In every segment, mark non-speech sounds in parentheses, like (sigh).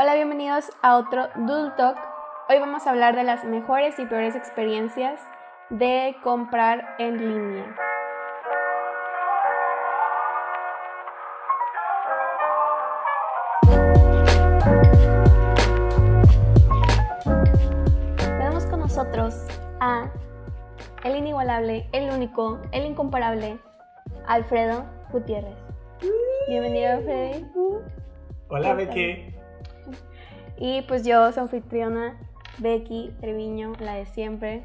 Hola, bienvenidos a otro Doodle Talk. Hoy vamos a hablar de las mejores y peores experiencias de comprar en línea. Tenemos con nosotros a el inigualable, el único, el incomparable, Alfredo Gutiérrez. Bienvenido, Freddy. Hola, Becky. Y pues yo, su anfitriona, Becky Treviño, la de siempre.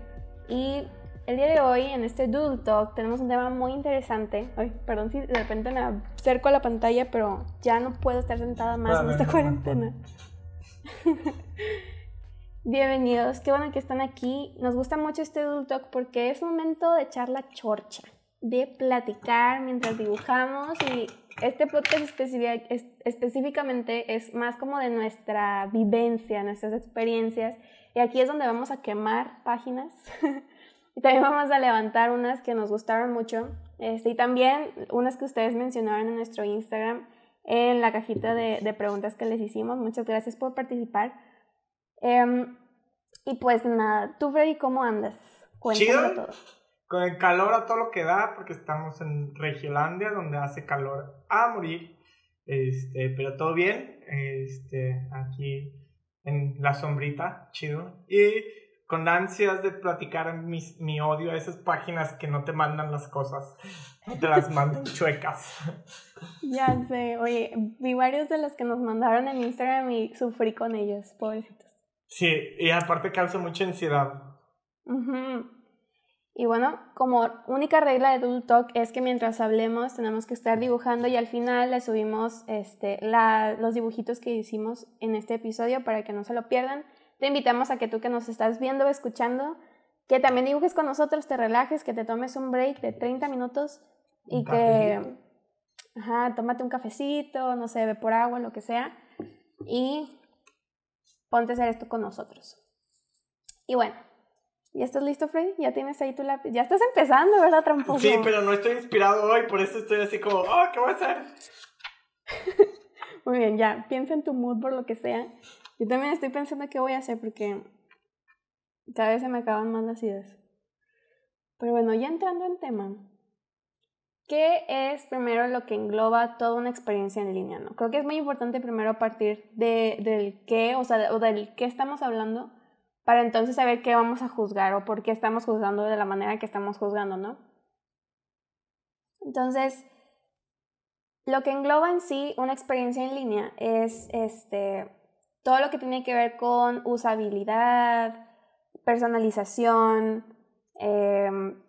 Y el día de hoy, en este Doodle Talk, tenemos un tema muy interesante. Ay, perdón si de repente me acerco a la pantalla, pero ya no puedo estar sentada más en esta cuarentena. (laughs) Bienvenidos, qué bueno que están aquí. Nos gusta mucho este Doodle Talk porque es un momento de echar la chorcha, de platicar mientras dibujamos y este podcast específicamente es más como de nuestra vivencia, nuestras experiencias. Y aquí es donde vamos a quemar páginas. (laughs) y también vamos a levantar unas que nos gustaron mucho. Este, y también unas que ustedes mencionaron en nuestro Instagram, en la cajita de, preguntas que les hicimos. Muchas gracias por participar. Em, y pues nada, tú Freddy, ¿cómo andas? Cuéntame todo con el calor a todo lo que da, porque estamos en Regiolandia, donde hace calor a morir. Este, pero todo bien. Este, aquí en la sombrita, chido. Y con ansias de platicar mi, mi odio a esas páginas que no te mandan las cosas, no te las mandan (laughs) chuecas. Ya sé, oye, vi varios de los que nos mandaron en Instagram y sufrí con ellos, pobrecitos. Sí, y aparte causa mucha ansiedad. Y bueno, como única regla de Doodle Talk es que mientras hablemos tenemos que estar dibujando y al final le subimos este, la, los dibujitos que hicimos en este episodio para que no se lo pierdan. Te invitamos a que tú que nos estás viendo o escuchando, que también dibujes con nosotros, te relajes, que te tomes un break de 30 minutos y que, ajá, tómate un cafecito, no sé, ve por agua, lo que sea, y ponte a hacer esto con nosotros. Y bueno, ¿Ya estás listo, Freddy? ¿Ya tienes ahí tu lápiz? Ya estás empezando, ¿verdad, tramposo? Sí, pero no estoy inspirado hoy, por eso estoy así como, oh, ¿qué voy a hacer? (laughs) Muy bien, ya, piensa en tu mood por lo que sea. Yo también estoy pensando qué voy a hacer porque cada vez se me acaban más las ideas. Pero bueno, ya entrando en tema, ¿qué es primero lo que engloba toda una experiencia en línea? ¿no? Creo que es muy importante primero partir de, del qué, o sea, o del qué estamos hablando para entonces saber qué vamos a juzgar o por qué estamos juzgando de la manera que estamos juzgando, ¿no? Entonces, lo que engloba en sí una experiencia en línea es este, todo lo que tiene que ver con usabilidad, personalización, em,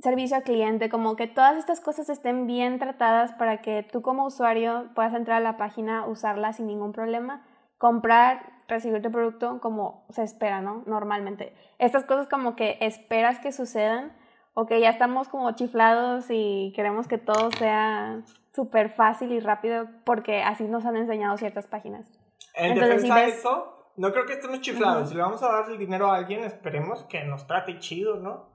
servicio al cliente, como que todas estas cosas estén bien tratadas para que tú como usuario puedas entrar a la página, usarla sin ningún problema, comprar recibir tu producto como se espera, ¿no? Normalmente. Estas cosas como que esperas que sucedan o que ya estamos como chiflados y queremos que todo sea súper fácil y rápido porque así nos han enseñado ciertas páginas. En defensa de eso, no creo que estemos chiflados. Si le vamos a dar el dinero a alguien, esperemos que nos trate chido, ¿no?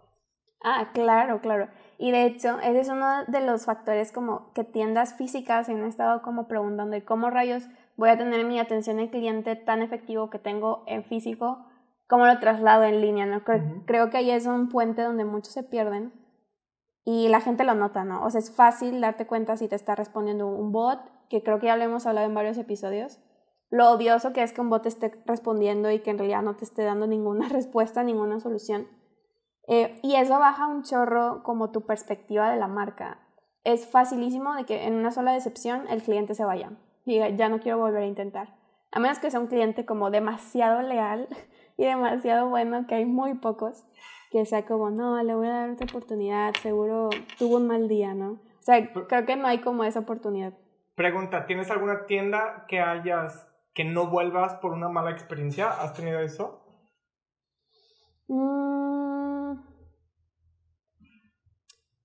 Ah, claro, claro. Y de hecho, ese es uno de los factores como que tiendas físicas han estado como preguntando, ¿y cómo rayos voy a tener mi atención al cliente tan efectivo que tengo en físico, como lo traslado en línea, ¿no? Creo, que ahí es un puente donde muchos se pierden y la gente lo nota, ¿no? O sea, es fácil darte cuenta si te está respondiendo un bot, que creo que ya lo hemos hablado en varios episodios, lo odioso que es que un bot esté respondiendo y que en realidad no te esté dando ninguna (laughs) respuesta, ninguna solución. Eh, y eso baja un chorro como tu perspectiva de la marca. Es facilísimo de que en una sola decepción el cliente se vaya diga, ya no quiero volver a intentar. A menos que sea un cliente como demasiado leal (laughs) y demasiado bueno, que hay muy pocos, que sea como, no, le voy a dar otra oportunidad, seguro tuvo un mal día, ¿no? O sea, creo que no hay como esa oportunidad. Pregunta, ¿tienes alguna tienda que hayas, que no vuelvas por una mala experiencia? ¿Has tenido eso? Mm.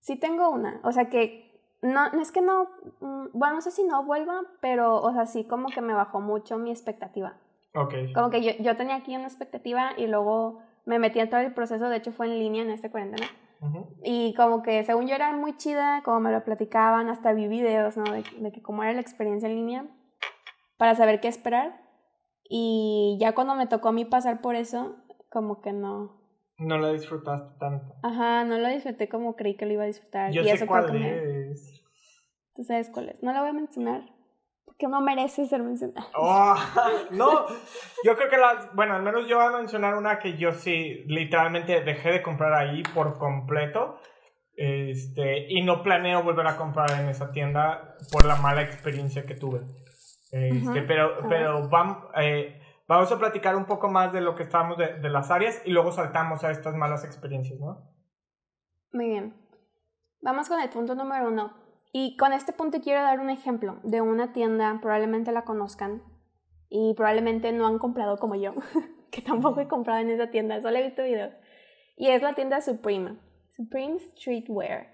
sí tengo una, o sea que no, no es que no, mm, bueno, no sé si no vuelva, pero, o sea, sí como que me bajó mucho mi expectativa. Ok. Como que yo, yo tenía aquí una expectativa y luego me metí en todo el proceso, de hecho fue en línea en este cuarentena. Y como que según yo era muy chida, como me lo platicaban, hasta vi videos, ¿no? De, de que cómo era la experiencia en línea, para saber qué esperar. Y ya cuando me tocó a mí pasar por eso, como que no. No lo disfrutaste tanto. Ajá, no lo disfruté como creí que lo iba a disfrutar. Yo y sé eso cuál. ¿Tú sabes cuál es? No la voy a mencionar. Porque no merece ser mencionada. Oh, (laughs) no, yo creo que las. Bueno, al menos yo voy a mencionar una que yo sí, literalmente dejé de comprar ahí por completo. Este, y no planeo volver a comprar en esa tienda por la mala experiencia que tuve. Este, Pero, pero vamos, eh, vamos a platicar un poco más de lo que estábamos de, de, las áreas y luego saltamos a estas malas experiencias, ¿no? Muy bien. Vamos con el punto número uno. Y con este punto quiero dar un ejemplo de una tienda, probablemente la conozcan y probablemente no han comprado como yo, (laughs) que tampoco he comprado en esa tienda, solo he visto videos. Y es la tienda Supreme, Supreme Streetwear.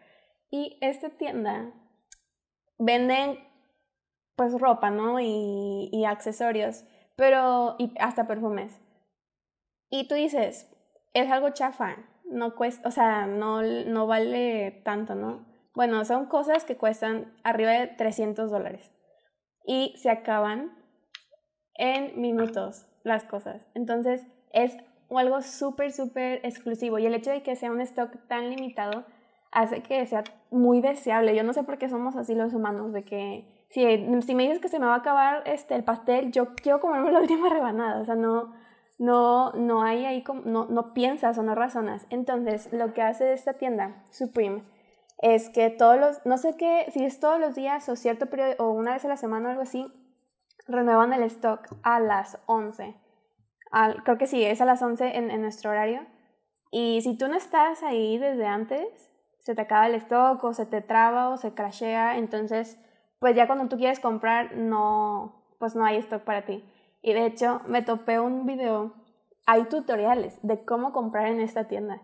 Y esta tienda venden pues ropa, ¿no? Y, y accesorios, pero y hasta perfumes. Y tú dices, es algo chafa, no cuesta, o sea, no, no vale tanto, ¿no? Bueno, son cosas que cuestan arriba de 300 dólares y se acaban en minutos las cosas. Entonces es algo súper, súper exclusivo y el hecho de que sea un stock tan limitado hace que sea muy deseable. Yo no sé por qué somos así los humanos, de que si, me dices que se me va a acabar este, el pastel, yo quiero comerme la (laughs) última rebanada, o sea, no, no, no hay ahí, no, no piensas o no razonas. Entonces, lo que hace esta tienda, Supreme, es que todos los, no sé qué, si es todos los días o cierto periodo, o una vez a la semana o algo así, renuevan el stock a las 11. Al, creo que sí, es a las 11 en, en nuestro horario. Y si tú no estás ahí desde antes, se te acaba el stock o se te traba o se crashea, entonces pues ya cuando tú quieres comprar, no, pues no hay stock para ti. Y de hecho, me topé un video, hay tutoriales de cómo comprar en esta tienda.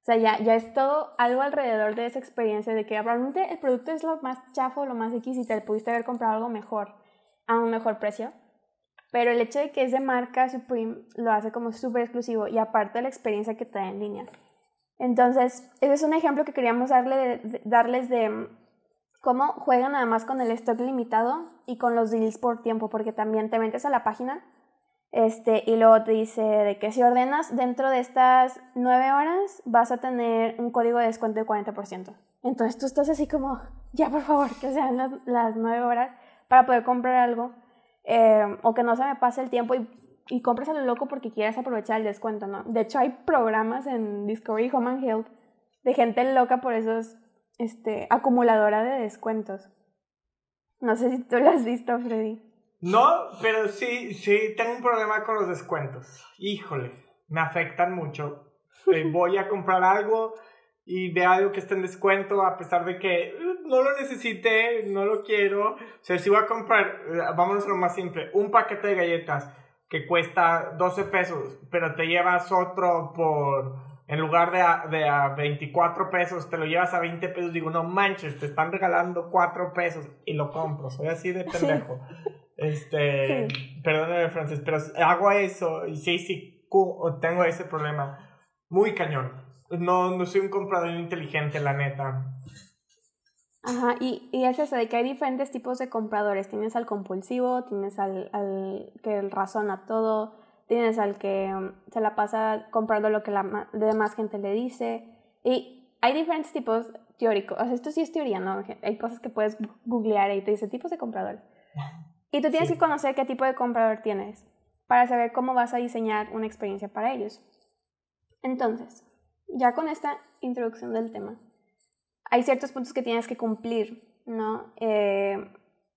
O sea, ya, ya es todo algo alrededor de esa experiencia de que probablemente el producto es lo más chafo, lo más X y te pudiste haber comprado algo mejor, a un mejor precio. Pero el hecho de que es de marca Supreme lo hace como súper exclusivo y aparte de la experiencia que te en línea. Entonces, ese es un ejemplo que queríamos darle darles de cómo juegan además con el stock limitado y con los deals por tiempo, porque también te metes a la página este, y luego te dice de que si ordenas dentro de estas nueve horas vas a tener un código de descuento de 40%. Entonces tú estás así como, ya por favor, que sean las, las nueve horas para poder comprar algo eh, o que no se me pase el tiempo y, y compres a lo loco porque quieres aprovechar el descuento, ¿no? De hecho hay programas en Discovery Home and Health de gente loca por esos este, acumuladora de descuentos. No sé si tú lo has visto, Freddy. No, pero sí, sí, tengo un problema con los descuentos. Híjole, me afectan mucho. Eh, (laughs) voy a comprar algo y veo algo que está en descuento a pesar de que uh, no lo necesité, no lo quiero. O sea, si voy a comprar, eh, vámonos a lo más simple, un paquete de galletas que cuesta 12 pesos, pero te llevas otro por en lugar de a, de a 24 pesos, te lo llevas a 20 pesos, digo, no manches, te están regalando 4 pesos y lo compro, soy así de pendejo. Este, sí. perdóname, Francis, pero hago eso y sí, sí, tengo ese problema. Muy cañón. No, no soy un comprador inteligente, la neta. Ajá, y, y es eso, de que hay diferentes tipos de compradores. Tienes al compulsivo, tienes al, al que razona todo, tienes al que mm, se la pasa comprando lo que la demás gente le dice. Y hay diferentes tipos teóricos. O sea, esto sí es teoría, ¿no? Hay cosas que puedes googlear y te dice tipos de compradores. (laughs) Y tú tienes sí. que conocer qué tipo de comprador tienes para saber cómo vas a diseñar una experiencia para ellos. Entonces, ya con esta introducción del tema, hay ciertos puntos que tienes que cumplir, ¿no? Eh,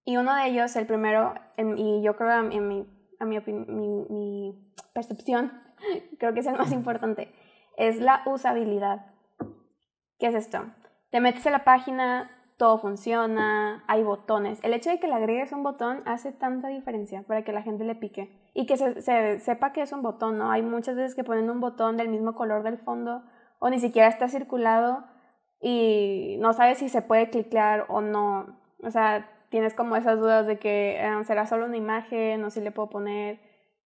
y uno de ellos, el primero, en, y yo creo en mi a mi, percepción, (laughs) creo que es el más importante, es la usabilidad. ¿Qué es esto? Te metes a la página, todo funciona, hay botones. El hecho de que le agregues un botón hace tanta diferencia para que la gente le pique y que se, se, sepa que es un botón, ¿no? Hay muchas veces que ponen un botón del mismo color del fondo o ni siquiera está circulado y no sabes si se puede clicar o no. O sea, tienes como esas dudas de que eh, será solo una imagen o si le puedo poner,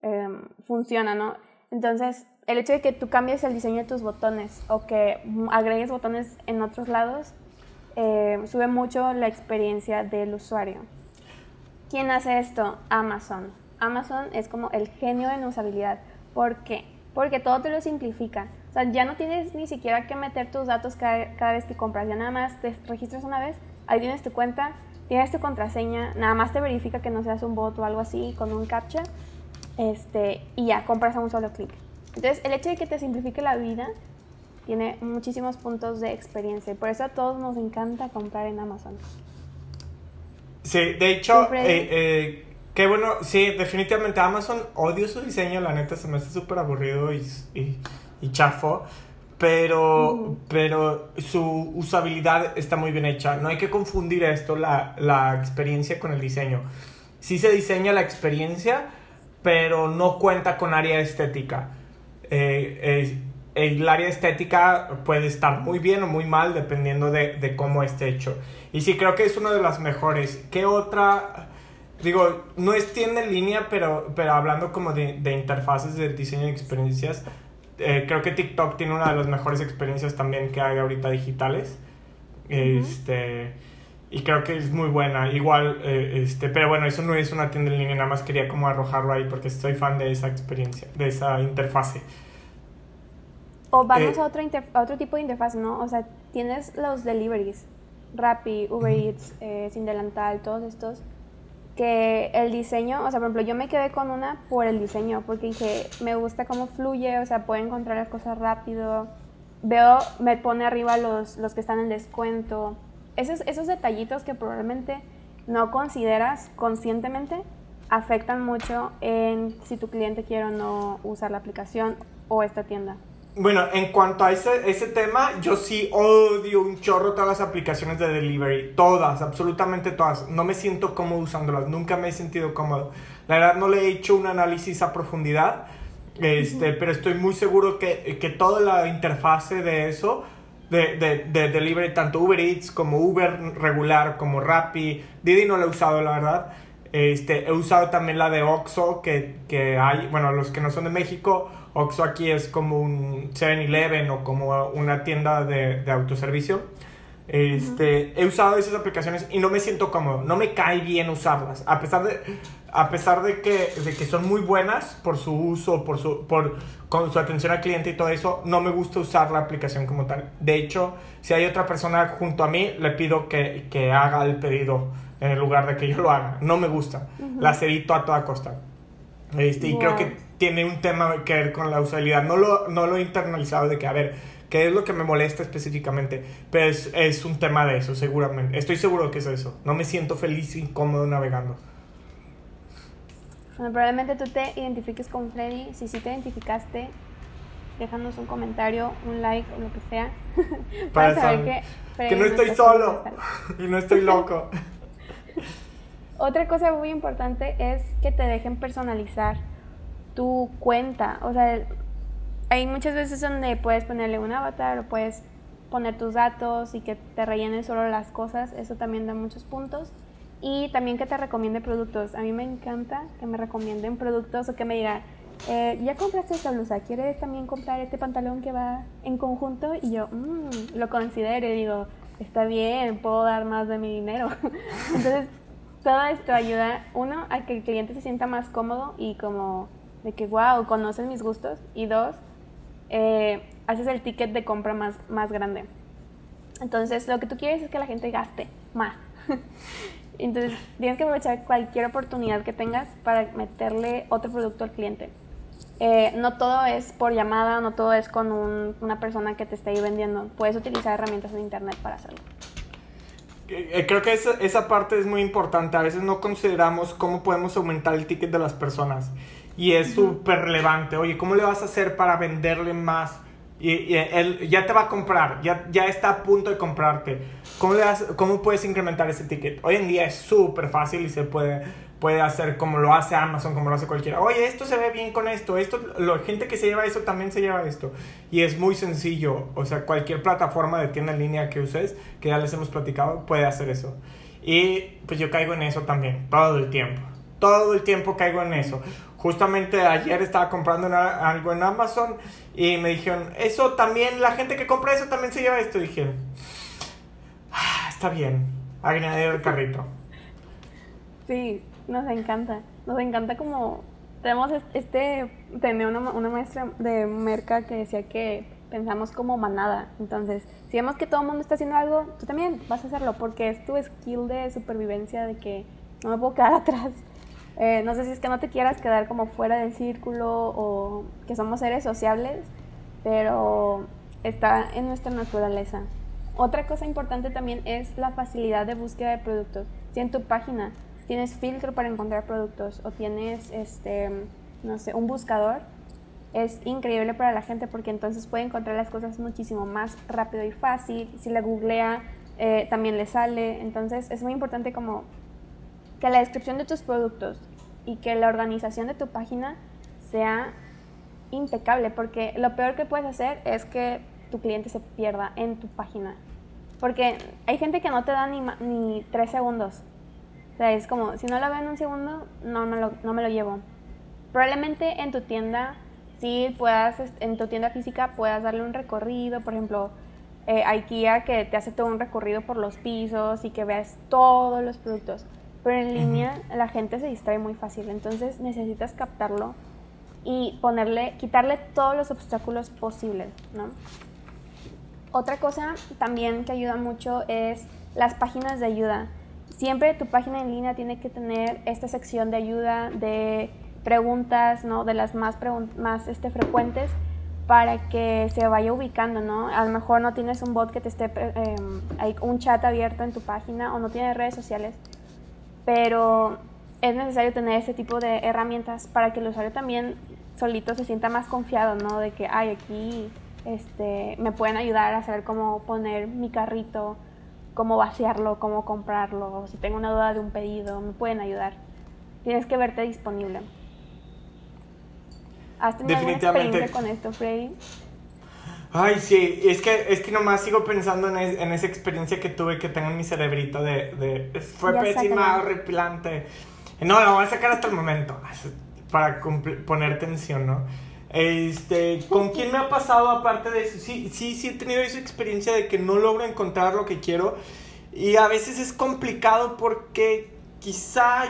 eh, funciona, ¿no? Entonces, el hecho de que tú cambies el diseño de tus botones o que agregues botones en otros lados, eh, sube mucho la experiencia del usuario. ¿Quién hace esto? Amazon. Amazon es como el genio en usabilidad. ¿Por qué? Porque todo te lo simplifica. O sea, ya no tienes ni siquiera que meter tus datos cada, cada vez que compras. Ya nada más te registras una vez, ahí tienes tu cuenta, tienes tu contraseña, nada más te verifica que no seas un bot o algo así con un captcha este, y ya compras a un solo clic. Entonces, el hecho de que te simplifique la vida tiene muchísimos puntos de experiencia y por eso a todos nos encanta comprar en Amazon. Sí, de hecho, eh, eh, qué bueno, sí, definitivamente Amazon odio su diseño, la neta se me hace súper aburrido y, y, chafo. Pero, pero su usabilidad está muy bien hecha. No hay que confundir esto, la, la experiencia con el diseño. Sí se diseña la experiencia, pero no cuenta con área estética. Eh, el área estética puede estar muy bien o muy mal dependiendo de, de, cómo esté hecho. Y sí, creo que es una de las mejores. ¿Qué otra? Digo, no es tienda en línea, pero, pero hablando como de, de interfaces de diseño de experiencias, eh, creo que TikTok tiene una de las mejores experiencias también que hay ahorita digitales. Este y creo que es muy buena. Igual, eh, este, pero bueno, eso no es una tienda en línea, nada más quería como arrojarlo ahí porque estoy fan de esa experiencia, de esa interfase. O vamos eh, a, otro a otro tipo de interfaz, ¿no? O sea, tienes los deliveries, Rappi, Uber Eats, eh, Sin Delantal, todos estos, que el diseño, o sea, por ejemplo, yo me quedé con una por el diseño, porque dije, me gusta cómo fluye, o sea, puedo encontrar las cosas rápido, veo, me pone arriba los, los que están en descuento, esos, esos detallitos que probablemente no consideras conscientemente afectan mucho en si tu cliente quiere o no usar la aplicación o esta tienda. Bueno, en cuanto a ese, ese tema, yo sí odio un chorro todas las aplicaciones de delivery. Todas, absolutamente todas. No me siento cómodo usándolas. Nunca me he sentido cómodo. La verdad no le he hecho un análisis a profundidad. Este, pero estoy muy seguro que, que toda la interfase de eso de, de, de, delivery, tanto Uber Eats como Uber regular, como Rappi. Didi no la he usado, la verdad. Este, he usado también la de Oxxo, que, que hay, bueno, los que no son de México, Oxxo aquí es como un 7-Eleven o como una tienda de, de autoservicio. Este, He usado esas aplicaciones y no me siento cómodo, no me cae bien usarlas, a pesar de, a pesar de, que, de que son muy buenas por su uso, por su, por, con su atención al cliente y todo eso, no me gusta usar la aplicación como tal. De hecho, si hay otra persona junto a mí, le pido que, que haga el pedido en el lugar de que yo lo haga. No me gusta, las evito a toda costa. Este, Y creo que tiene un tema que ver con la usabilidad. No lo, no lo he internalizado de que, a ver, ¿Qué es lo que me molesta específicamente? Pero es, es, un tema de eso, seguramente. Estoy seguro que es eso. No me siento feliz y cómodo navegando. Bueno, probablemente tú te identifiques con Freddy. Si sí te identificaste, déjanos un comentario, un like o lo que sea. (laughs) para, saber que, que no estoy solo (laughs) y no estoy loco. (laughs) Otra cosa muy importante es que te dejen personalizar tu cuenta. O sea, hay muchas veces donde puedes ponerle un avatar o puedes poner tus datos y que te rellenen solo las cosas, eso también da muchos puntos. Y también que te recomiende productos. A mí me encanta que me recomienden productos o que me digan, eh, ya compraste esta blusa, ¿quieres también comprar este pantalón que va en conjunto? Y yo, mmm, lo considero y digo, está bien, puedo dar más de mi dinero. (laughs) Entonces, todo esto ayuda, uno, a que el cliente se sienta más cómodo y como de que, wow, conocen mis gustos. Y dos, eh, haces el ticket de compra más, más grande. Entonces, lo que tú quieres es que la gente gaste más. (laughs) Entonces, tienes que aprovechar cualquier oportunidad que tengas para meterle otro producto al cliente. Eh, no todo es por llamada, no todo es con una persona que te esté ahí vendiendo. Puedes utilizar herramientas en internet para hacerlo. Eh, creo que esa, esa parte es muy importante. A veces no consideramos cómo podemos aumentar el ticket de las personas. Y es súper relevante. Oye, ¿cómo le vas a hacer para venderle más? Y, él ya te va a comprar, ya, ya está a punto de comprarte. ¿Cómo, le ¿Cómo puedes incrementar ese ticket? Hoy en día es súper fácil y se puede, puede hacer como lo hace Amazon, como lo hace cualquiera. Oye, esto se ve bien con esto, esto, la gente que se lleva eso también se lleva esto. Y es muy sencillo, o sea, cualquier plataforma de tienda en línea que uses, que ya les hemos platicado, puede hacer eso. Y pues yo caigo en eso también, todo el tiempo. Todo el tiempo caigo en eso. Justamente ayer estaba comprando algo en Amazon y me dijeron, eso también, la gente que compra eso también se lleva esto. Y dije, ah, está bien, añadir el carrito. Sí, Nos encanta. Nos encanta como. Tenemos este. Tenía una, una maestra de merca que decía que pensamos como manada. Entonces, si vemos que todo el mundo está haciendo algo, tú también vas a hacerlo porque es tu skill de supervivencia de que no me puedo quedar (laughs) atrás. Eh, no sé si es que no te quieras quedar como fuera del círculo o que somos seres sociables, pero está en nuestra naturaleza. Otra cosa importante también es la facilidad de búsqueda de productos. Si en tu página tienes filtro para encontrar productos o tienes, este, no sé, un buscador, es increíble para la gente porque entonces puede encontrar las cosas muchísimo más rápido y fácil. Si la googlea, eh, también le sale. Entonces es muy importante como que la descripción de tus productos y que la organización de tu página sea impecable porque lo peor que puedes hacer es que tu cliente se pierda en tu página. Porque hay gente que no te da ni, ni tres segundos. O sea, es como, si no lo veo en un segundo, no me lo, no me lo llevo. Probablemente en tu tienda sí puedas, en tu tienda física puedas darle un recorrido, por ejemplo, eh, IKEA que te hace todo un recorrido por los pisos y que veas todos los productos. Pero en línea la gente se distrae muy fácil, entonces necesitas captarlo y ponerle, quitarle todos los obstáculos posibles, ¿no? Otra cosa también que ayuda mucho es las páginas de ayuda. Siempre tu página en línea tiene que tener esta sección de ayuda, de preguntas, ¿no? De las más, más este, frecuentes para que se vaya ubicando, ¿no? A lo mejor no tienes un bot que te esté, eh, hay un chat abierto en tu página o no tienes redes sociales, pero es necesario tener ese tipo de herramientas para que el usuario también solito se sienta más confiado, ¿no? De que, ay, aquí este, me pueden ayudar a saber cómo poner mi carrito, cómo vaciarlo, cómo comprarlo, si tengo una duda de un pedido, me pueden ayudar. Tienes que verte disponible. ¿Has tenido alguna experiencia con esto, Freddy? Ay, sí, es que, es que nomás sigo pensando en, en esa experiencia que tuve que tengo en mi cerebrito de... de fue pésima, horripilante. No, la voy a sacar hasta el momento, para poner tensión, ¿no? Este, ¿con (laughs) quién me ha pasado aparte de eso? Sí, sí, sí he tenido esa experiencia de que no logro encontrar lo que quiero y a veces es complicado porque quizá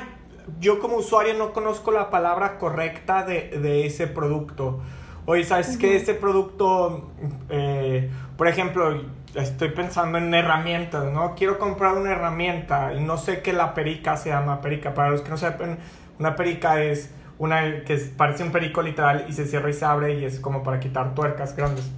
yo como usuario no conozco la palabra correcta de, ese producto. Oye, ¿sabes que Ese producto, eh, por ejemplo, estoy pensando en herramientas, ¿no? Quiero comprar una herramienta y no sé qué la perica se llama perica. Para los que no sepan, una perica es una que parece un perico literal y se cierra y se abre y es como para quitar tuercas grandes.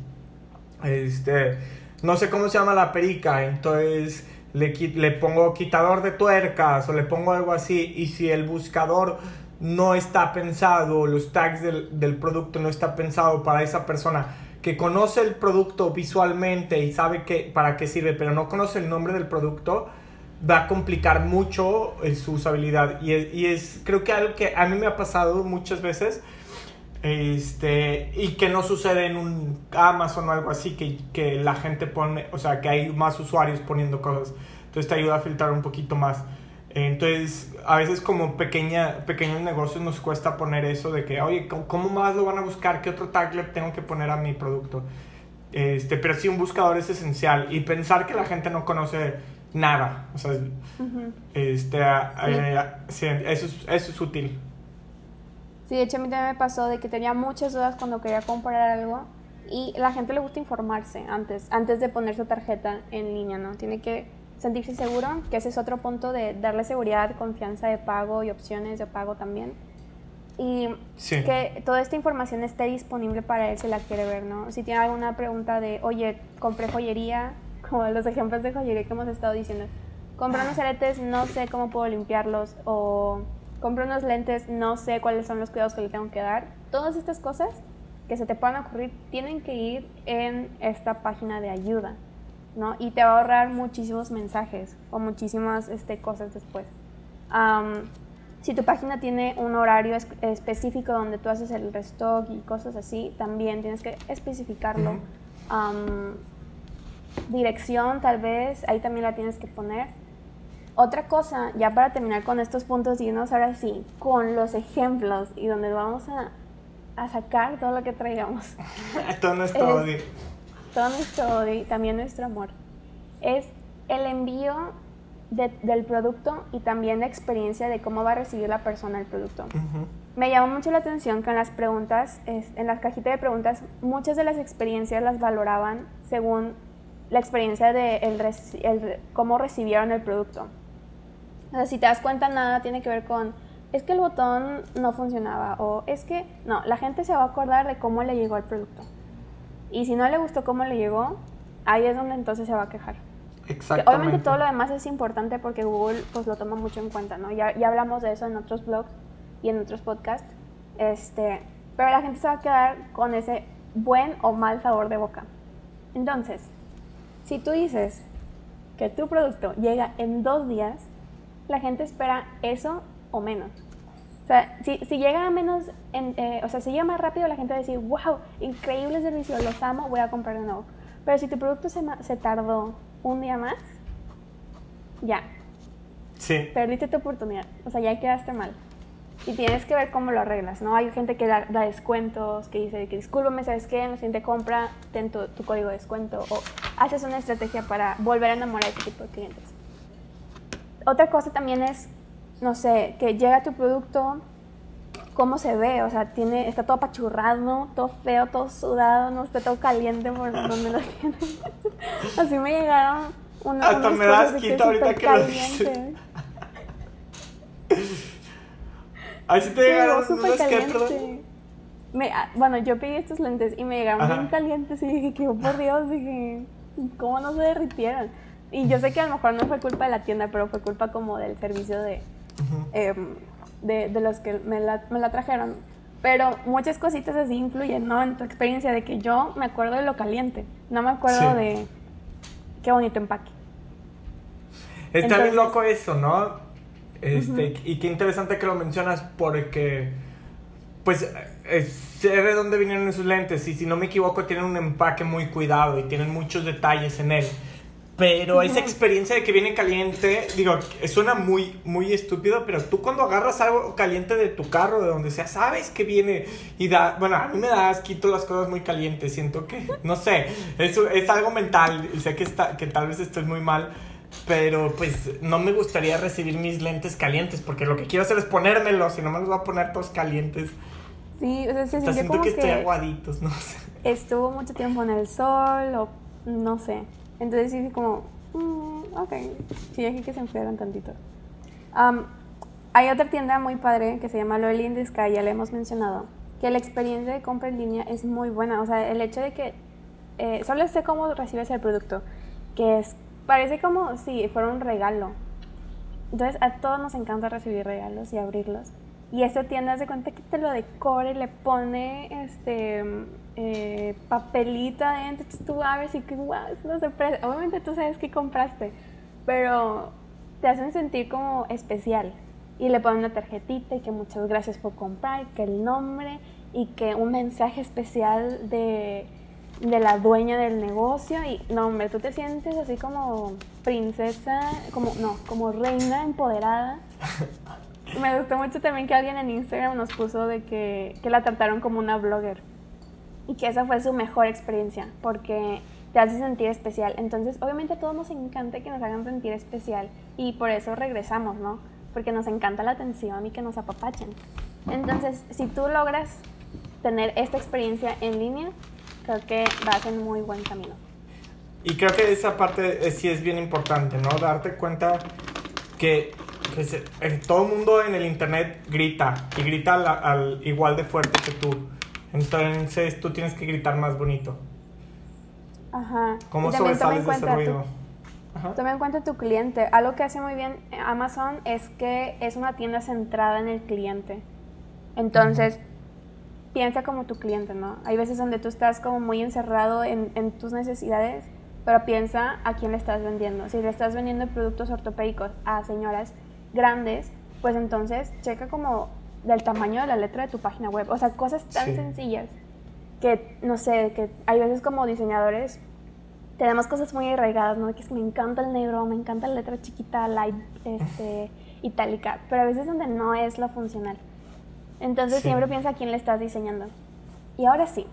Este, no sé cómo se llama la perica, entonces le, pongo quitador de tuercas o le pongo algo así y si el buscador no está pensado, los tags del, producto no está pensado para esa persona que conoce el producto visualmente y sabe que, para qué sirve, pero no conoce el nombre del producto, va a complicar mucho eh, su usabilidad. Y es, y es, creo que algo que a mí me ha pasado muchas veces este, y que no sucede en un Amazon o algo así, que, que la gente pone, o sea, que hay más usuarios poniendo cosas. Entonces te ayuda a filtrar un poquito más. Entonces, a veces como pequeña, pequeños negocios nos cuesta poner eso de que, oye, ¿cómo más lo van a buscar? ¿Qué otro tag le tengo que poner a mi producto? Este, pero sí, un buscador es esencial. Y pensar que la gente no conoce nada. O sea, este, eh, eso, eso es útil. Sí, de hecho a mí también me pasó de que tenía muchas dudas cuando quería comprar algo y la gente le gusta informarse antes, antes de poner su tarjeta en línea, ¿no? Tiene que sentirse seguro, que ese es otro punto de darle seguridad, confianza de pago y opciones de pago también. Y que toda esta información esté disponible para él si la quiere ver, ¿no? Si tiene alguna pregunta de, oye, compré joyería, (laughs) como los ejemplos de joyería que hemos estado diciendo, compré unos aretes, no sé cómo puedo limpiarlos, o compro unos lentes, no sé cuáles son los cuidados que le tengo que dar. Todas estas cosas que se te puedan ocurrir tienen que ir en esta página de ayuda, ¿no? Y te va a ahorrar muchísimos mensajes o muchísimas este, cosas después. si tu página tiene un horario específico donde tú haces el restock y cosas así, también tienes que especificarlo. dirección tal vez, ahí también la tienes que poner otra cosa, ya para terminar con estos puntos y irnos ahora sí, con los ejemplos y donde vamos a, sacar todo lo que traigamos. (laughs) todo nuestro odio. Todo nuestro odio y también nuestro amor. Es el envío del producto y también de experiencia de cómo va a recibir la persona el producto. Me llamó mucho la atención que en las preguntas, en las cajitas de preguntas, muchas de las experiencias las valoraban según la experiencia de el, cómo recibieron el producto. O sea, si te das cuenta, nada tiene que ver con, es que el botón no funcionaba o es que, no, la gente se va a acordar de cómo le llegó el producto. Y si no le gustó cómo le llegó, ahí es donde entonces se va a quejar. Exactamente. Obviamente todo lo demás es importante porque Google pues lo toma mucho en cuenta, ¿no? Ya, ya hablamos de eso en otros blogs y en otros podcasts. Este, pero la gente se va a quedar con ese buen o mal sabor de boca. Entonces, si tú dices que tu producto llega en dos días, la gente espera eso o menos. O sea, si, si llega a menos, en, eh, o sea, si llega más rápido, la gente va a decir, wow, increíble servicio, los amo, voy a comprar de nuevo. Pero si tu producto se, se tardó un día más, ya. Sí. Perdiste tu oportunidad. O sea, ya quedaste mal. Y tienes que ver cómo lo arreglas, ¿no? Hay gente que da, descuentos, que dice que discúlpame, ¿sabes qué? En la siguiente compra, ten tu, tu, código de descuento. O haces una estrategia para volver a enamorar a ese tipo de clientes. Otra cosa también es, no sé, que llega tu producto, cómo se ve, o sea, tiene, está todo apachurrado, todo feo, todo sudado, no está todo caliente por donde lo tienen. (laughs) Así me llegaron una, Hasta me das quita ahorita que lo dices. (laughs) Ahí sí te llegaron unos que, me, ah, bueno, yo pedí estos lentes y me llegaron bien calientes y dije que, oh, por Dios, dije, ¿cómo no se derritieron? Y yo sé que a lo mejor no fue culpa de la tienda, pero fue culpa como del servicio de, em, de, de, los que me la, me la trajeron. Pero muchas cositas así influyen, ¿no? En tu experiencia de que yo me acuerdo de lo caliente, no me acuerdo de qué bonito empaque. Está bien loco eso, ¿no? Este, Y qué interesante que lo mencionas porque, pues, eh, sé de dónde vienen esos lentes y si no me equivoco tienen un empaque muy cuidado y tienen muchos detalles en él. Pero esa experiencia de que viene caliente, digo, suena muy, muy estúpido, pero tú cuando agarras algo caliente de tu carro, de donde sea, sabes que viene y da, bueno, a mí me da quito las cosas muy calientes, siento que, no sé, eso es algo mental, y sé que, está, que tal vez estoy muy mal, pero pues no me gustaría recibir mis lentes calientes porque lo que quiero hacer es ponérmelos y no me los voy a poner todos calientes. Sí, o sea, se siento que, estoy aguaditos, no sé. Estuvo mucho tiempo en el sol o no sé. Entonces sí, como, mm, ok, sí, aquí que se enfriaron tantito. hay otra tienda muy padre que se llama Loli in ya le hemos mencionado, que la experiencia de compra en línea es muy buena. O sea, el hecho de que eh, solo sé cómo recibes el producto, que es parece como si fuera un regalo. Entonces a todos nos encanta recibir regalos y abrirlos. Y esta tienda de cuenta que te lo decora y le pone este eh, papelito adentro. Entonces tú abres y que wow, es una sorpresa. Obviamente tú sabes que compraste, pero te hacen sentir como especial. Y le ponen una tarjetita y que muchas gracias por comprar, que el nombre y que un mensaje especial de de la dueña del negocio y no, hombre, tú te sientes así como princesa, como no, como reina empoderada. (laughs) Me gustó mucho también que alguien en Instagram nos puso de que, que la trataron como una blogger y que esa fue su mejor experiencia porque te hace sentir especial. Entonces, obviamente a todos nos encanta que nos hagan sentir especial y por eso regresamos, ¿no? Porque nos encanta la atención y que nos apapachen. Entonces, si tú logras tener esta experiencia en línea, creo que vas en muy buen camino. Y creo que esa parte sí es bien importante, ¿no? Darte cuenta que todo el mundo en el internet grita y grita al, igual de fuerte que tú. Entonces tú tienes que gritar más bonito. Ajá. ¿Cómo sobresales de ese ruido? Toma en cuenta tu cliente. Algo que hace muy bien Amazon es que es una tienda centrada en el cliente. Entonces, piensa como tu cliente, ¿no? Hay veces donde tú estás como muy encerrado en, en, tus necesidades, pero piensa a quién le estás vendiendo. Si le estás vendiendo productos ortopédicos a señoras grandes, pues entonces checa como del tamaño de la letra de tu página web. O sea, cosas tan sencillas que, no sé, que hay veces como diseñadores tenemos cosas muy arraigadas, ¿no? Que es que me encanta el negro, me encanta la letra chiquita, light, este, (laughs) itálica, pero a veces donde no es lo funcional. Entonces siempre piensa a quién le estás diseñando. Y ahora sí,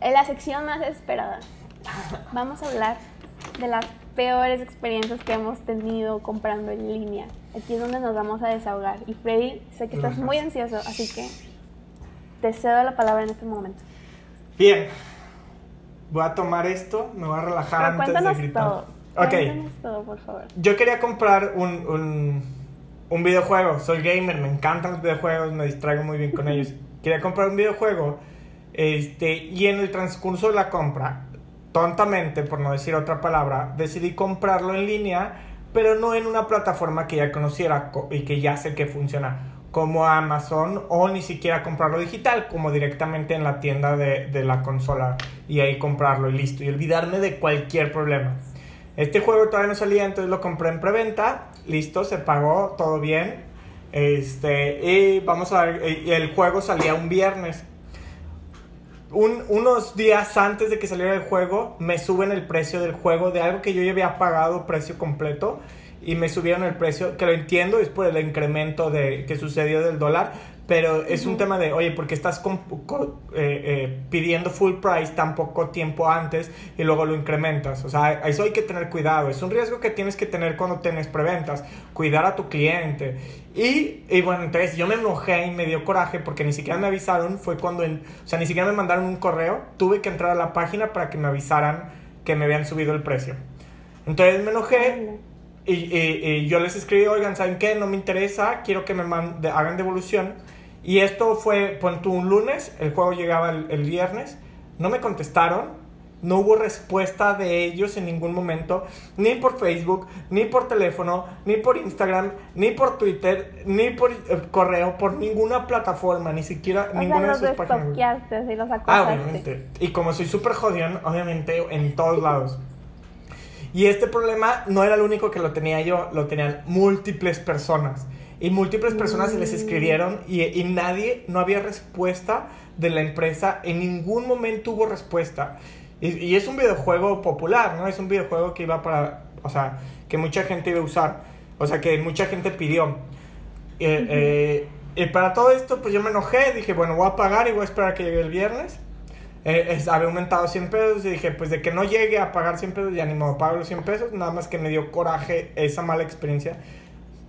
en la sección más esperada. Vamos a hablar de las peores experiencias que hemos tenido comprando en línea. Aquí es donde nos vamos a desahogar. Y Freddy, sé que estás muy ansioso, así que te cedo la palabra en este momento. Bien. Voy a tomar esto, me voy a relajar antes de gritar. Todo. Cuéntanos todo, por favor. Yo quería comprar un, un, un videojuego. Soy gamer, me encantan los videojuegos, me distraigo muy bien con ellos. (laughs) Quería comprar un videojuego. Este, y en el transcurso de la compra, tontamente, por no decir otra palabra, decidí comprarlo en línea, pero no en una plataforma que ya conociera y que ya sé que funciona como Amazon o ni siquiera comprarlo digital, como directamente en la tienda de, de, la consola y ahí comprarlo y listo, y olvidarme de cualquier problema. Este juego todavía no salía, entonces lo compré en preventa, listo, se pagó, todo bien. Este, y vamos a ver, el juego salía un viernes. Un, unos días antes de que saliera el juego, me suben el precio del juego de algo que yo ya había pagado precio completo y me subieron el precio, que lo entiendo, es por el incremento de, que sucedió del dólar, pero es un tema de, oye, porque estás eh, eh, pidiendo full price tan poco tiempo antes y luego lo incrementas. O sea, eso hay que tener cuidado. Es un riesgo que tienes que tener cuando tienes preventas. Cuidar a tu cliente. Y, y, bueno, entonces yo me enojé y me dio coraje porque ni siquiera me avisaron. Fue cuando, o sea, ni siquiera me mandaron un correo. Tuve que entrar a la página para que me avisaran que me habían subido el precio. Entonces me enojé y, yo les escribí, oigan, ¿saben qué? No me interesa, quiero que me hagan devolución. Y esto fue, pon un lunes, el juego llegaba el, viernes, no me contestaron, no hubo respuesta de ellos en ningún momento, ni por Facebook, ni por teléfono, ni por Instagram, ni por Twitter, ni por eh, correo, por ninguna plataforma, ni siquiera ninguna de sus páginas. Y los ah, obviamente. Y como soy súper jodión, obviamente en todos lados. Y este problema no era el único que lo tenía yo, lo tenían múltiples personas. Y múltiples personas se les escribieron y, y, nadie, no había respuesta de la empresa, en ningún momento hubo respuesta. Y, y, es un videojuego popular, ¿no? Es un videojuego que iba para, o sea, que mucha gente iba a usar, o sea, que mucha gente pidió. Eh, eh, y para todo esto, pues yo me enojé, dije, bueno, voy a pagar y voy a esperar a que llegue el viernes eh, había aumentado 100 pesos y dije, pues de que no llegue a pagar 100 pesos, ya ni modo, pago los 100 pesos, nada más que me dio coraje esa mala experiencia.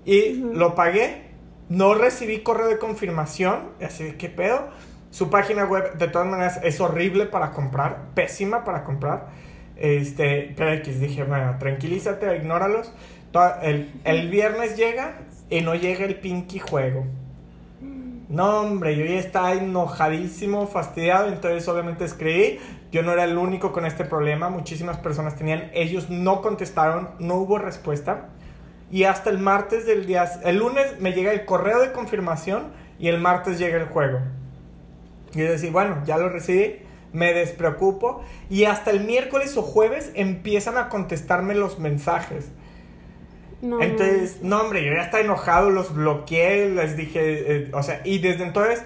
Y lo pagué, no recibí correo de confirmación, así de qué pedo. Su página web, de todas maneras, es horrible para comprar, pésima para comprar. Este, pero dije, bueno, tranquilízate, ignóralos. El, el viernes llega y no llega el Pinky juego. No, hombre, yo ya estaba enojadísimo, fastidiado, entonces obviamente escribí. Yo no era el único con este problema, muchísimas personas tenían, ellos no contestaron, no hubo respuesta. Y hasta el martes del día, el lunes me llega el correo de confirmación y el martes llega el juego. Y yo decía, bueno, ya lo recibí, me despreocupo. Y hasta el miércoles o jueves empiezan a contestarme los mensajes. Entonces, no, hombre, yo ya estaba enojado, los bloqueé, les dije, eh, o sea, y desde entonces,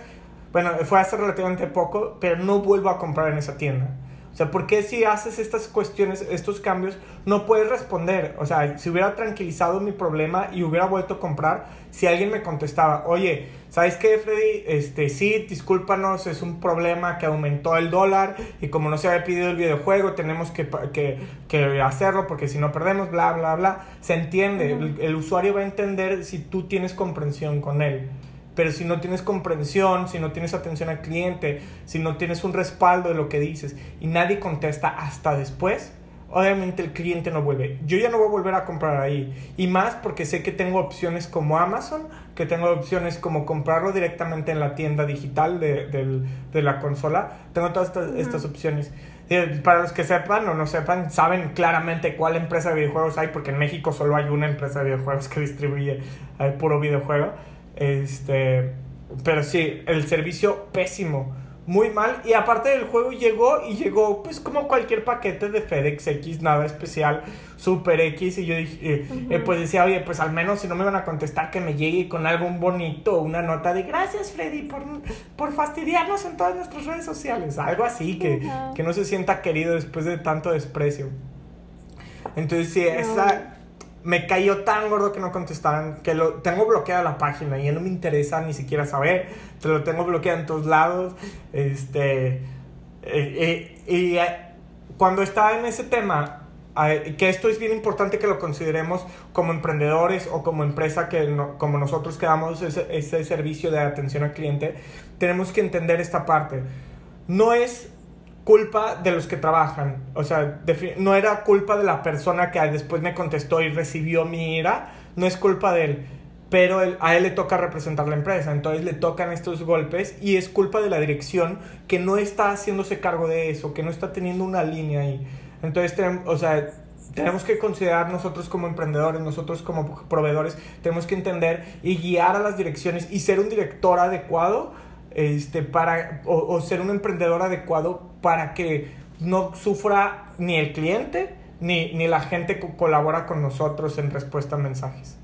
bueno, fue hace relativamente poco, pero no vuelvo a comprar en esa tienda. O sea, ¿por qué si haces estas cuestiones, estos cambios, no puedes responder? O sea, si hubiera tranquilizado mi problema y hubiera vuelto a comprar, si alguien me contestaba, oye, ¿sabes qué, Freddy? Este, sí, discúlpanos, es un problema que aumentó el dólar y como no se había pedido el videojuego, tenemos que, que, hacerlo porque si no perdemos, bla, bla, bla. Se entiende, el usuario va a entender si tú tienes comprensión con él. Pero si no tienes comprensión, si no tienes atención al cliente, si no tienes un respaldo de lo que dices y nadie contesta hasta después, obviamente el cliente no vuelve. Yo ya no voy a volver a comprar ahí. Y más porque sé que tengo opciones como Amazon, que tengo opciones como comprarlo directamente en la tienda digital de, la consola. Tengo todas estas, opciones. Eh, para los que sepan o no sepan, saben claramente cuál empresa de videojuegos hay, porque en México solo hay una empresa de videojuegos que distribuye el puro videojuego. Este, pero sí, el servicio pésimo, muy mal. Y aparte del juego llegó y llegó pues como cualquier paquete de FedEx X, nada especial, Super X. Y yo dije, eh, eh, pues decía, oye, pues al menos si no me van a contestar que me llegue con algo bonito, una nota de gracias Freddy por, por fastidiarnos en todas nuestras redes sociales. Algo así, que, que no se sienta querido después de tanto desprecio. Entonces sí, esa me cayó tan gordo que no contestaran que lo tengo bloqueada la página y ya no me interesa ni siquiera saber. Te lo tengo bloqueado en todos lados. Este. Eh, eh, y eh, cuando estaba en ese tema, que esto es bien importante que lo consideremos como emprendedores o como empresa que como nosotros que damos ese, ese servicio de atención al cliente, tenemos que entender esta parte. No es culpa de los que trabajan. O sea, no era culpa de la persona que después me contestó y recibió mi ira. No es culpa de él. Pero a él le toca representar la empresa. Entonces le tocan estos golpes y es culpa de la dirección que no está haciéndose cargo de eso, que no está teniendo una línea ahí. Entonces, o sea, tenemos que considerar nosotros como emprendedores, nosotros como proveedores, tenemos que entender y guiar a las direcciones y ser un director adecuado este, para, o, ser un emprendedor adecuado para que no sufra ni el cliente ni, ni la gente que colabora con nosotros en respuesta a mensajes.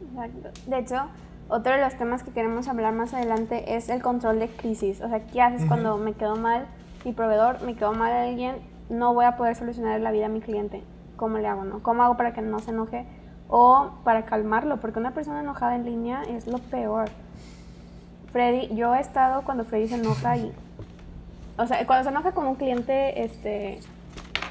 Exacto. De hecho, otro de los temas que queremos hablar más adelante es el control de crisis. O sea, ¿qué haces cuando me quedo mal mi proveedor, me quedo mal alguien, no voy a poder solucionar la vida a mi cliente? ¿Cómo le hago, no? ¿Cómo hago para que no se enoje? O para calmarlo, porque una persona enojada en línea es lo peor. Freddy, yo he estado cuando Freddy se enoja y. O sea, cuando se enoja con un cliente, este.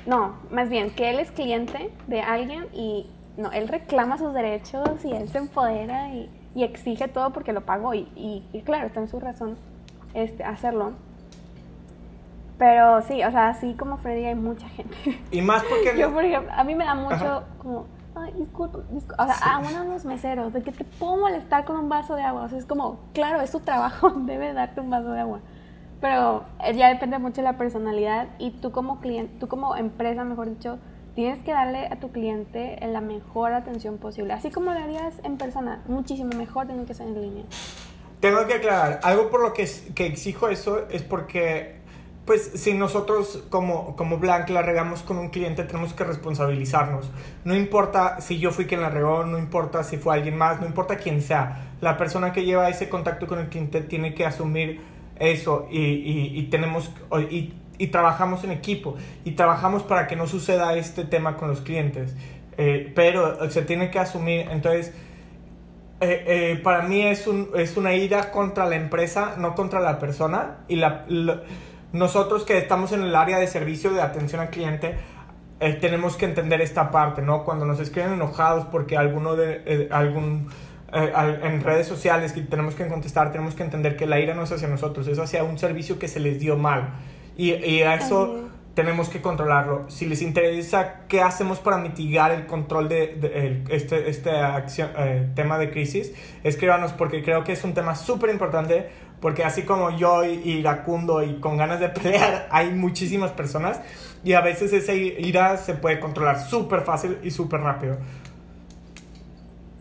No, más bien, que él es cliente de alguien y. No, él reclama sus derechos y él se empodera y, exige todo porque lo pagó y, y, claro, está en su razón este, hacerlo. Pero sí, o sea, así como Freddy hay mucha gente. Y más porque... (laughs) Yo, por ejemplo, a mí me da mucho como ay, disculpa, disculpa. O sea, a uno de los meseros, de que te puedo molestar con un vaso de agua. O sea, es como, claro, es tu trabajo, (laughs) debe darte un vaso de agua. Pero eh, ya depende mucho de la personalidad y tú como cliente, tú como empresa, mejor dicho, tienes que darle a tu cliente la mejor atención posible. Así como lo harías en persona, muchísimo mejor tiene que ser en línea. Tengo que aclarar, algo por lo que, que exijo eso es porque pues si nosotros como, como la regamos con un cliente, tenemos que responsabilizarnos. No importa si yo fui quien la regó, no importa si fue alguien más, no importa quién sea. La persona que lleva ese contacto con el cliente tiene que asumir eso y, y, tenemos y, y, trabajamos en equipo y trabajamos para que no suceda este tema con los clientes. Eh, pero se tiene que asumir, entonces... Eh, eh, para mí es, un, es una ira contra la empresa, no contra la persona. Y la nosotros que estamos en el área de servicio de atención al cliente, eh, tenemos que entender esta parte, ¿no? Cuando nos escriben enojados porque alguno de eh, algún eh, en redes sociales que tenemos que contestar, tenemos que entender que la ira no es hacia nosotros, es hacia un servicio que se les dio mal. Y, y a eso tenemos que controlarlo. Si les interesa qué hacemos para mitigar el control de, este, este acción, tema de crisis, escríbanos porque creo que es un tema súper importante porque así como yo iracundo y con ganas de pelear, (laughs) hay muchísimas personas y a veces esa ira se puede controlar súper fácil y súper rápido.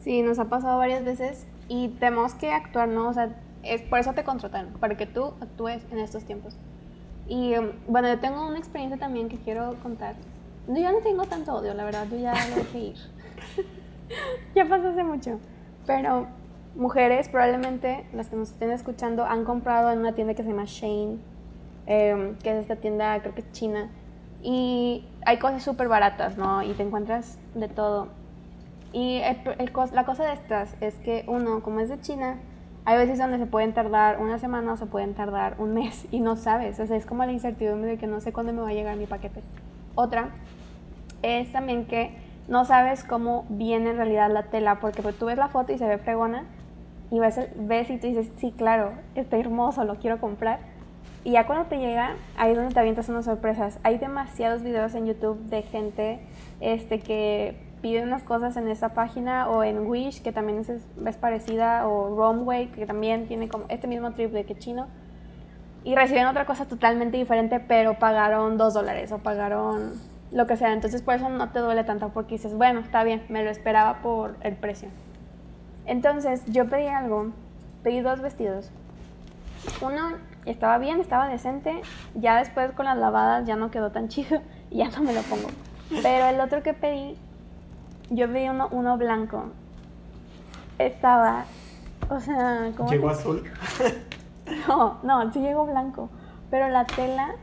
Sí, nos ha pasado varias veces y tenemos que actuar, ¿no? O sea, es por eso te contratan, para que tú actúes en estos tiempos. Y um, bueno, yo tengo una experiencia también que quiero contar. Yo no tengo tanto odio, la verdad, yo ya lo dejé ir. (laughs) ya pasó hace mucho. Pero mujeres, probablemente las que nos estén escuchando, han comprado en una tienda que se llama Shane, em, que es esta tienda, creo que es china. Y hay cosas súper baratas, ¿no? Y te encuentras de todo. Y la cosa de estas es que uno, como es de China, hay veces donde se pueden tardar una semana o se pueden tardar un mes y no sabes. O sea, es como la incertidumbre de que no sé cuándo me va a llegar mi paquete. Otra es también que no sabes cómo viene en realidad la tela, porque pues, tú ves la foto y se ve fregona, y ves, ves y tú dices, sí, claro, está hermoso, lo quiero comprar. Y ya cuando te llega, ahí es donde te avientas unas sorpresas. Hay demasiados videos en YouTube de gente este, que pide unas cosas en esa página o en Wish, que también es, es parecida, o Romway, que también tiene como este mismo trip de que chino. Y reciben otra cosa totalmente diferente, pero pagaron dos dólares o pagaron lo que sea. Entonces por eso no te duele tanto, porque dices, bueno, está bien, me lo esperaba por el precio. Entonces yo pedí algo, pedí dos vestidos. Uno estaba bien, estaba decente, ya después con las lavadas ya no quedó tan (laughs) chido y ya no me lo pongo. Pero el otro que pedí, yo pedí uno, uno blanco. Estaba, o sea, ¿cómo ¿Llegó azul? (laughs) No, no, sí llegó blanco. Pero la tela